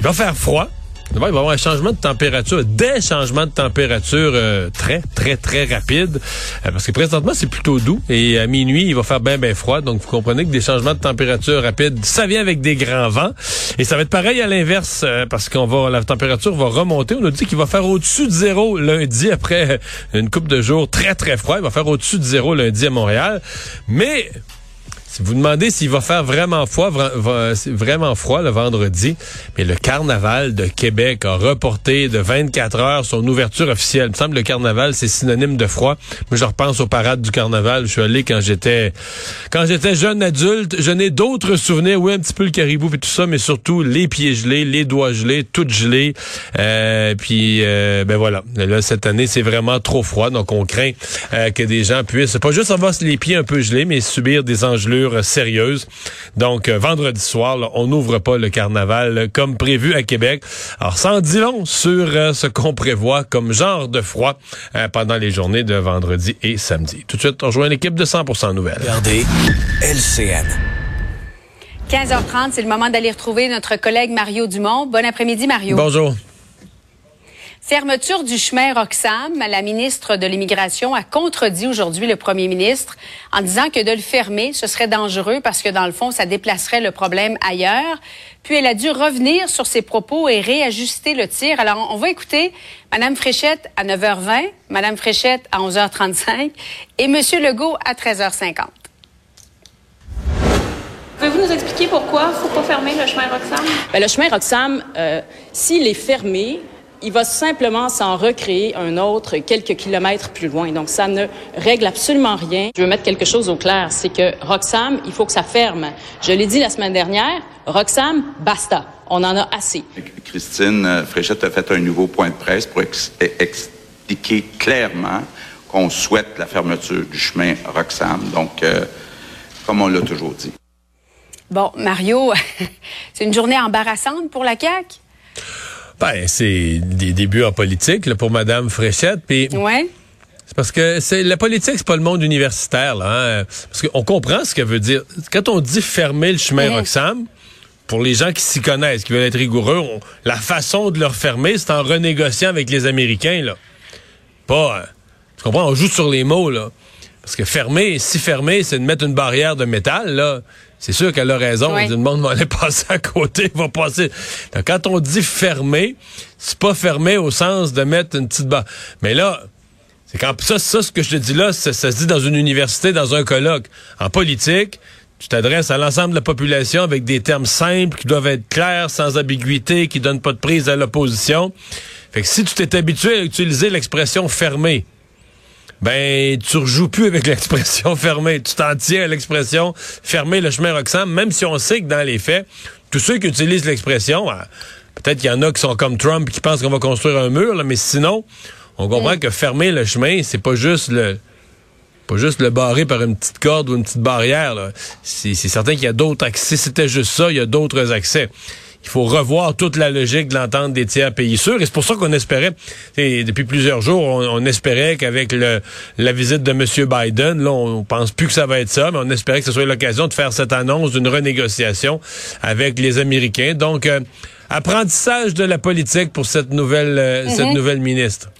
Il va faire froid. Il va y avoir un changement de température, des changements de température euh, très, très, très rapides. Euh, parce que présentement, c'est plutôt doux. Et à minuit, il va faire bien, bien froid. Donc, vous comprenez que des changements de température rapides, ça vient avec des grands vents. Et ça va être pareil à l'inverse, euh, parce qu'on va, la température va remonter. On a dit qu'il va faire au-dessus de zéro lundi après une coupe de jours très, très froid. Il va faire au-dessus de zéro lundi à Montréal. Mais si vous demandez s'il va faire vraiment froid, vraiment froid le vendredi, mais le carnaval de Québec a reporté de 24 heures son ouverture officielle. Il me semble que le carnaval, c'est synonyme de froid. Moi, je repense aux parades du carnaval. Je suis allé quand j'étais quand j'étais jeune adulte. Je n'ai d'autres souvenirs. Oui, un petit peu le caribou et tout ça, mais surtout les pieds gelés, les doigts gelés, tout gelé. Euh, puis, euh, ben voilà. Là, cette année, c'est vraiment trop froid. Donc, on craint euh, que des gens puissent pas juste avoir les pieds un peu gelés, mais subir des engelures sérieuse. Donc, euh, vendredi soir, on n'ouvre pas le carnaval euh, comme prévu à Québec. Alors, sans dit long sur euh, ce qu'on prévoit comme genre de froid pendant les journées de vendredi et samedi. Tout de suite, on rejoint l'équipe de 100% Nouvelles. Regardez LCN. 15h30, c'est le moment d'aller retrouver notre collègue Mario Dumont. Bon après-midi, Mario. Bonjour. Fermeture du chemin Roxham. La ministre de l'Immigration a contredit aujourd'hui le premier ministre en disant que de le fermer, ce serait dangereux parce que dans le fond, ça déplacerait le problème ailleurs. Puis elle a dû revenir sur ses propos et réajuster le tir. Alors, on va écouter Madame Fréchette à 9h20, Madame Fréchette à 11h35 et Monsieur Legault à 13h50. Pouvez-vous nous expliquer pourquoi il ne faut pas fermer le chemin Roxham? Bien, le chemin Roxham, euh, s'il est fermé, il va simplement s'en recréer un autre quelques kilomètres plus loin. Donc, ça ne règle absolument rien. Je veux mettre quelque chose au clair, c'est que Roxham, il faut que ça ferme. Je l'ai dit la semaine dernière, Roxham, basta. On en a assez. Christine euh, Fréchette a fait un nouveau point de presse pour expliquer clairement qu'on souhaite la fermeture du chemin Roxham. Donc, euh, comme on l'a toujours dit. Bon, Mario, c'est une journée embarrassante pour la CAQ? Ben, c'est des débuts en politique pour Madame Fréchette. Puis ouais. C'est parce que c'est la politique, c'est pas le monde universitaire, là. Hein. Parce qu'on comprend ce qu'elle veut dire. Quand on dit fermer le chemin Roxham, pour les gens qui s'y connaissent, qui veulent être rigoureux, la façon de le fermer, c'est en renégociant avec les Américains, là. Pas. Hein. tu comprends? On joue sur les mots, là. Parce que fermer, si fermer, c'est de mettre une barrière de métal, là c'est sûr qu'elle a raison. Le monde va aller passer à côté, va passer. quand on dit fermer, c'est pas fermé au sens de mettre une petite barre. Mais là, c'est quand ça, ça, ce que je te dis là, ça, se dit dans une université, dans un colloque. En politique, tu t'adresses à l'ensemble de la population avec des termes simples qui doivent être clairs, sans ambiguïté, qui donnent pas de prise à l'opposition. Fait que si tu t'es habitué à utiliser l'expression fermée, ben tu rejoues plus avec l'expression fermée. Tu t'en tiens à l'expression fermer le chemin Roxham, même si on sait que dans les faits, tous ceux qui utilisent l'expression, ah, peut-être qu'il y en a qui sont comme Trump qui pensent qu'on va construire un mur, mais sinon, on comprend mm. que fermer le chemin, c'est pas juste le pas juste le barrer par une petite corde ou une petite barrière. C'est certain qu'il y a d'autres accès. Si c'était juste ça, il y a d'autres accès il faut revoir toute la logique de l'entente des tiers pays sûrs. Et c'est pour ça qu'on espérait, depuis plusieurs jours, on, espérait qu'avec la visite de M. Biden, là, on pense plus que ça va être ça, mais on espérait que ce soit l'occasion de faire cette annonce d'une renégociation avec les Américains. Donc, euh, apprentissage de la politique pour cette nouvelle, euh, cette mm-hmm. nouvelle ministre.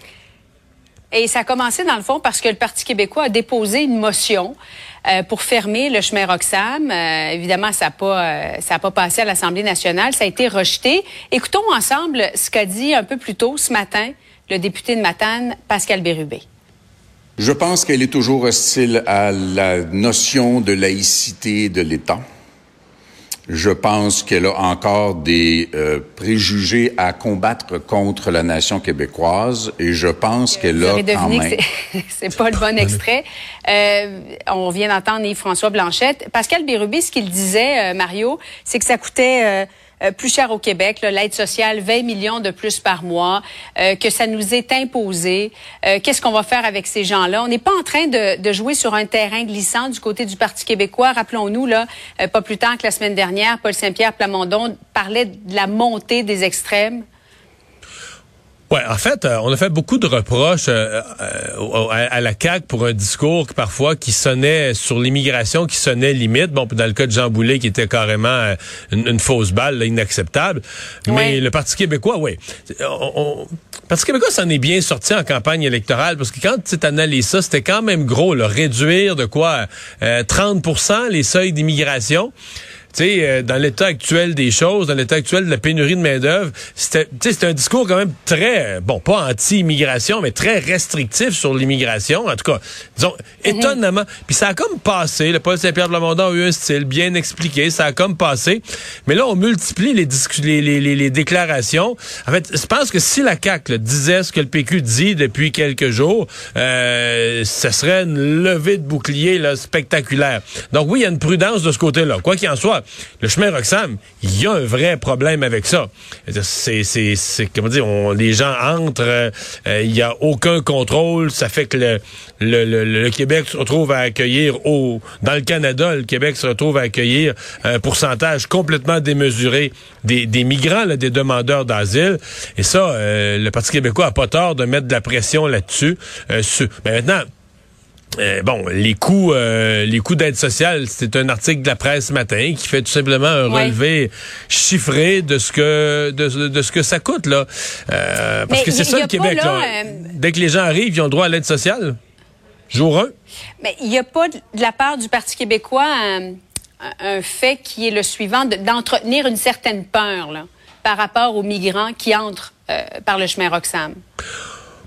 Et ça a commencé, dans le fond, parce que le Parti québécois a déposé une motion euh, pour fermer le chemin Roxham. Euh, évidemment, ça n'a pas, euh, ça pas passé à l'Assemblée nationale. Ça a été rejeté. Écoutons ensemble ce qu'a dit un peu plus tôt ce matin le député de Matane, Pascal Bérubé. Je pense qu'elle est toujours hostile à la notion de laïcité de l'État. Je pense qu'elle a encore des euh, préjugés à combattre contre la nation québécoise et je pense qu'elle a quand même... C'est pas le bon extrait. Euh, on vient d'entendre Yves-François Blanchette. Pascal Bérubé, ce qu'il disait, euh, Mario, c'est que ça coûtait euh, plus cher au Québec, l'aide sociale 20 millions de plus par mois, euh, que ça nous est imposé. Qu'est-ce qu'on va faire avec ces gens-là? On n'est pas en train de, de, jouer sur un terrain glissant du côté du Parti québécois. Rappelons-nous, là, pas plus tard que la semaine dernière, Paul Saint-Pierre Plamondon parlait de la montée des extrêmes. Ouais, en fait, euh, on a fait beaucoup de reproches euh, euh, à, la CAQ pour un discours parfois qui sonnait sur l'immigration, qui sonnait limite. Bon, dans le cas de Jean Boulet, qui était carrément une, fausse balle, inacceptable. Mais le Parti québécois, oui. le Parti québécois s'en est bien sorti en campagne électorale parce que quand tu analyses ça, c'était quand même gros, le réduire de quoi 30% les seuils d'immigration tu sais, euh, dans l'état actuel des choses, dans l'état actuel de la pénurie de main-d'œuvre, c'était un discours quand même très, bon, pas anti-immigration, mais très restrictif sur l'immigration. En tout cas, disons, mhm. étonnamment. Puis ça a comme passé. Le Paul Saint-Pierre de Lamondon a eu un style bien expliqué. Ça a comme passé. Mais là, on multiplie les, les, les, les, déclarations. En fait, je pense que si la CAQ disait ce que le PQ dit depuis quelques jours, euh, ce serait une levée de bouclier là, spectaculaire. Donc oui, il y a une prudence de ce côté-là. Quoi qu'il en soit, le chemin Roxham, il y a un vrai problème avec ça. C'est, c'est, c'est comment dire, les gens entrent, euh, il n'y a aucun contrôle, ça fait que le, Québec se retrouve à accueillir au, dans le Canada, le Québec se retrouve à accueillir un pourcentage complètement démesuré des, des migrants, des demandeurs d'asile. Et ça, euh, le Parti québécois a pas tort de mettre de la pression là-dessus. Euh, mais maintenant, euh, bon, les coûts, euh, les coûts d'aide sociale, c'est un article de la presse ce matin qui fait tout simplement un relevé chiffré de ce que de, ce que ça coûte là, euh, parce que c'est ça le Québec. Dès que les gens arrivent, ils ont droit à l'aide sociale? Jour 1. Mais il n'y a pas de la part du Parti québécois un, fait qui est le suivant d'entretenir une certaine peur là, par rapport aux migrants qui entrent par le chemin Roxham.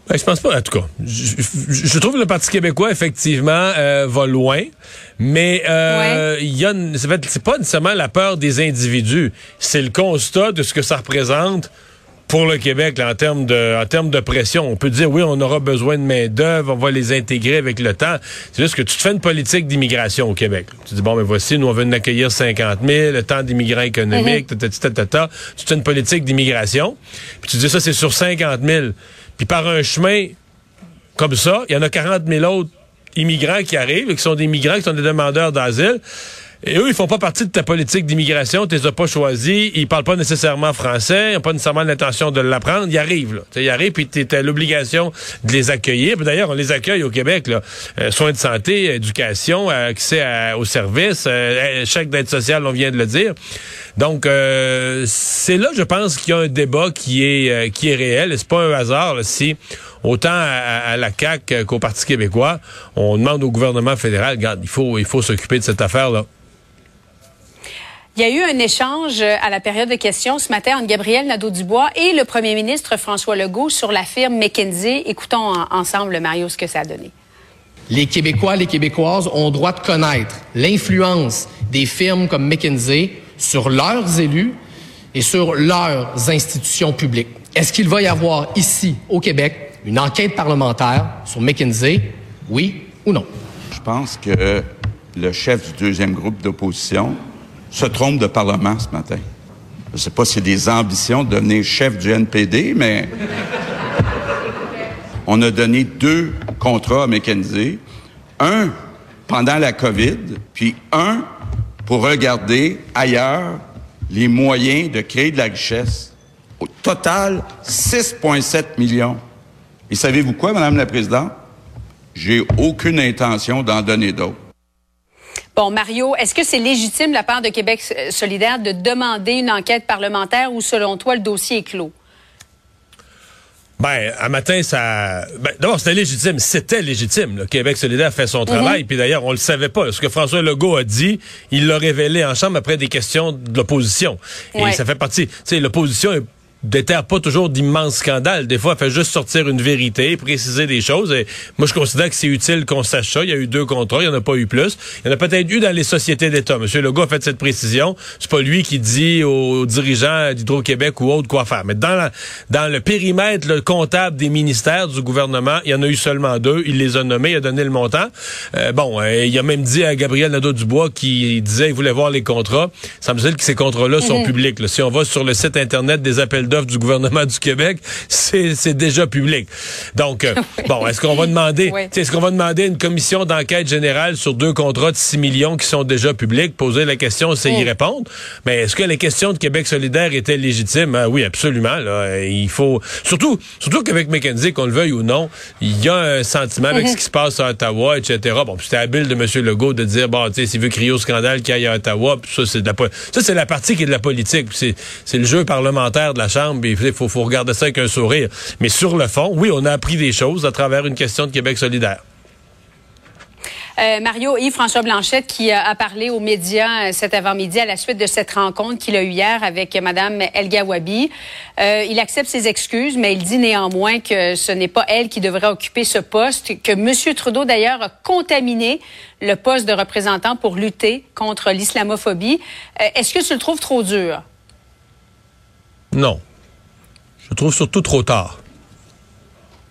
Ben, je pense pas, en tout cas. Je, trouve que le Parti québécois, effectivement, euh, va loin, mais euh, il y a c'est pas nécessairement la peur des individus, c'est le constat de ce que ça représente pour le Québec en termes de en termes de pression. On peut dire oui, on aura besoin de main d'œuvre, on va les intégrer avec le temps. C'est juste que tu te fais une politique d'immigration au Québec. Tu dis bon, mais voici, nous on veut en accueillir 50 000, le temps d'immigrants économiques, mm Tu te fais une politique d'immigration, puis tu dis ça c'est sur 50 000. Puis par un chemin comme ça, il y en a 40 000 autres immigrants qui arrivent, qui sont des migrants, qui sont des demandeurs d'asile. Et eux, ils font pas partie de ta politique d'immigration, tu les as pas choisis, ils parlent pas nécessairement français, ils n'ont pas nécessairement l'intention de l'apprendre, ils arrivent, là. ils arrivent, puis tu l'obligation de les accueillir. D'ailleurs, on les accueille au Québec, là. Euh, soins de santé, éducation, accès aux services, euh, chèque d'aide sociale, on vient de le dire. Donc, euh, c'est là, je pense, qu'il y a un débat qui est euh, qui est réel. Et c'est pas un hasard si autant à, la CAC qu'au Parti québécois, on demande au gouvernement fédéral, regarde, il faut il faut s'occuper de cette affaire là. Il y a eu un échange à la période de questions ce matin entre Gabriel Nadeau-Dubois et le premier ministre François Legault sur la firme McKinsey. Écoutons ensemble, Mario, ce que ça a donné. Les Québécois, les Québécoises ont droit de connaître l'influence des firmes comme McKinsey sur leurs élus et sur leurs institutions publiques. Est-ce qu'il va y avoir ici, au Québec, une enquête parlementaire sur McKinsey, oui ou non? Je pense que le chef du deuxième groupe d'opposition se trompe de Parlement ce matin. Je ne sais pas s'il a des ambitions de devenir chef du NPD, mais on a donné deux contrats à McKenzie. Un pendant la COVID, puis un pour regarder ailleurs les moyens de créer de la richesse. Au total, 6,7 millions. Et savez-vous quoi, Madame la Présidente? J'ai aucune intention d'en donner d'autres. Bon, Mario, est-ce que c'est légitime de la part de Québec solidaire de demander une enquête parlementaire ou, selon toi, le dossier est clos? Ben, un matin, ça. Ben, D'abord, c'était légitime. C'était légitime. Le Québec solidaire fait son travail. Mhm. Puis d'ailleurs, on le savait pas. Ce que François Legault a dit, il l'a révélé en chambre après des questions de l'opposition. Et ça fait partie. Tu sais, l'opposition est déterre pas toujours d'immenses scandales. Des fois, elle fait juste sortir une vérité, préciser des choses. Et moi, je considère que c'est utile qu'on sache ça. Il y a eu deux contrats, il n'y en a pas eu plus. Il y en a peut-être eu dans les sociétés d'État. Monsieur Legault a fait cette précision. C'est pas lui qui dit aux dirigeants d'Hydro-Québec ou autres quoi faire. Mais dans, dans le périmètre le comptable des ministères du gouvernement, il y en a eu seulement deux. Il les a nommés, il a donné le montant. Euh, bon, euh, il a même dit à Gabriel Nadeau-Dubois qui disait qu'il voulait voir les contrats. Ça me semble que ces contrats-là sont mhm. publics. Si on va sur le site Internet des appels du gouvernement du Québec, c'est déjà public. Donc, euh, bon, est-ce qu'on va demander, est-ce qu'on va demander une commission d'enquête générale sur deux contrats de 6 millions qui sont déjà publics? Poser la question, c'est y mm. répondre? Mais est-ce que les questions de Québec solidaire étaient légitimes? Ah oui, absolument. Là. Il faut, surtout, surtout qu'avec McKenzie, qu'on le veuille ou non, il y a un sentiment avec ce qui se passe à Ottawa, etc. Bon, c'était habile de M. Legault de dire, bon, tu sais, s'il veut crier au scandale qu'il y a à Ottawa, ça, c'est de la, ça, c'est la partie qui est de la politique. C'est le jeu parlementaire de la Chambre il faut, faut regarder ça avec un sourire. Mais sur le fond, oui, on a appris des choses à travers une question de Québec solidaire. Euh, Mario Yves-François Blanchette qui a parlé aux médias euh, cet avant-midi à la suite de cette rencontre qu'il a eue hier avec Mme Elga Wabi. Euh, il accepte ses excuses, mais il dit néanmoins que ce n'est pas elle qui devrait occuper ce poste, que M. Trudeau d'ailleurs a contaminé le poste de représentant pour lutter contre l'islamophobie. Est-ce que tu le trouves trop dur? Non. Je trouve surtout trop tard.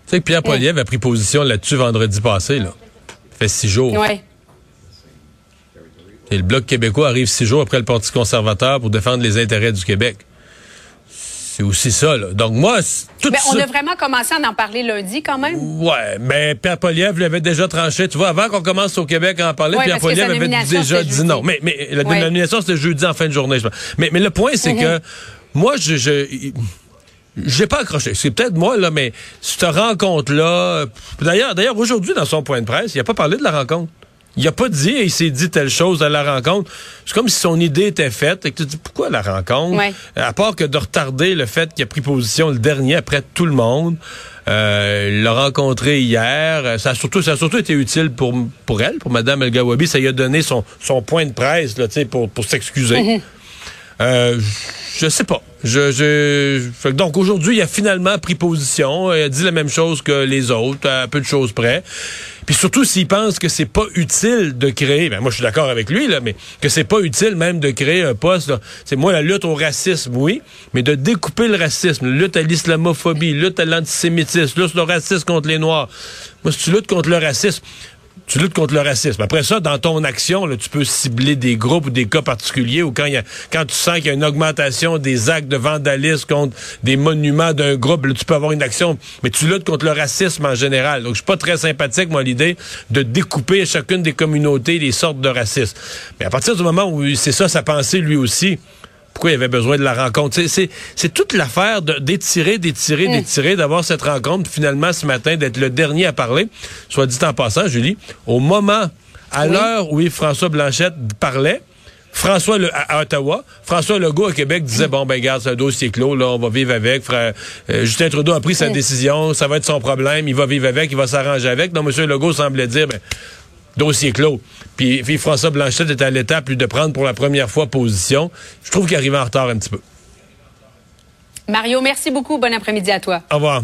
Tu sais que Pierre Poilievre a pris position là-dessus vendredi passé, là. Ça fait six jours. Ouais. Et le Bloc québécois arrive six jours après le Parti conservateur pour défendre les intérêts du Québec. C'est aussi ça, là. Donc, moi, tout mais on a vraiment commencé à en parler lundi, quand même. Ouais, mais Pierre Poliev l'avait déjà tranché. Tu vois, avant qu'on commence au Québec à en parler, Pierre Poliev avait déjà dit non. Mais, mais la dénomination, c'était jeudi en fin de journée. Mais, mais le point, c'est mm-hmm. que moi, je, je j'ai pas accroché. C'est peut-être moi, là, mais cette rencontre-là. D'ailleurs, d'ailleurs, aujourd'hui, dans son point de presse, il a pas parlé de la rencontre. Il a pas dit, il s'est dit telle chose à la rencontre. C'est comme si son idée était faite. Et que tu dis, pourquoi la rencontre? À part que de retarder le fait qu'il a pris position le dernier après tout le monde. Euh, l'a rencontré hier. Ça a surtout, ça a surtout été utile pour, pour elle, pour Mme El Gawabi. Ça lui a donné son, son point de presse, là, pour, pour s'excuser. Mm-hmm. euh, je sais pas. Je, je... Donc aujourd'hui, il a finalement pris position. Il a dit la même chose que les autres, à peu de choses près. Puis surtout s'il pense que c'est pas utile de créer, ben moi je suis d'accord avec lui là, mais que c'est pas utile même de créer un poste. C'est moi la lutte au racisme, oui, mais de découper le racisme, lutte à l'islamophobie, lutte à l'antisémitisme, lutte au racisme contre les noirs. Moi, si tu luttes contre le racisme, tu luttes contre le racisme. Après ça, dans ton action, tu peux cibler des groupes ou des cas particuliers ou quand, y a, quand tu sens qu'il y a une augmentation des actes de vandalisme contre des monuments d'un groupe, tu peux avoir une action. Mais tu luttes contre le racisme en général. Donc, je suis pas très sympathique, moi, l'idée de découper chacune des communautés les sortes de racisme. Mais à partir du moment où c'est ça sa pensée, lui aussi, pourquoi il avait besoin de la rencontre. C'est toute l'affaire d'étirer, d'étirer, mm. d'étirer, d'avoir cette rencontre finalement ce matin, d'être le dernier à parler. Soit dit en passant, Julie, au moment, à l'heure où François Blanchette parlait, François le, à, Ottawa, François Legault à Québec disait mm. bon ben garde, c'est un dossier clos, là, on va vivre avec. Frère, euh, Justin Trudeau a pris sa mm. décision, ça va être son problème, il va vivre avec, il va s'arranger avec. Donc M. Legault semblait dire ben dossier clos. Puis, François Blanchette est à l'étape de prendre pour la première fois position. Je trouve qu'il arrive en retard un petit peu. Mario, merci beaucoup. Bon après-midi à toi. Au revoir.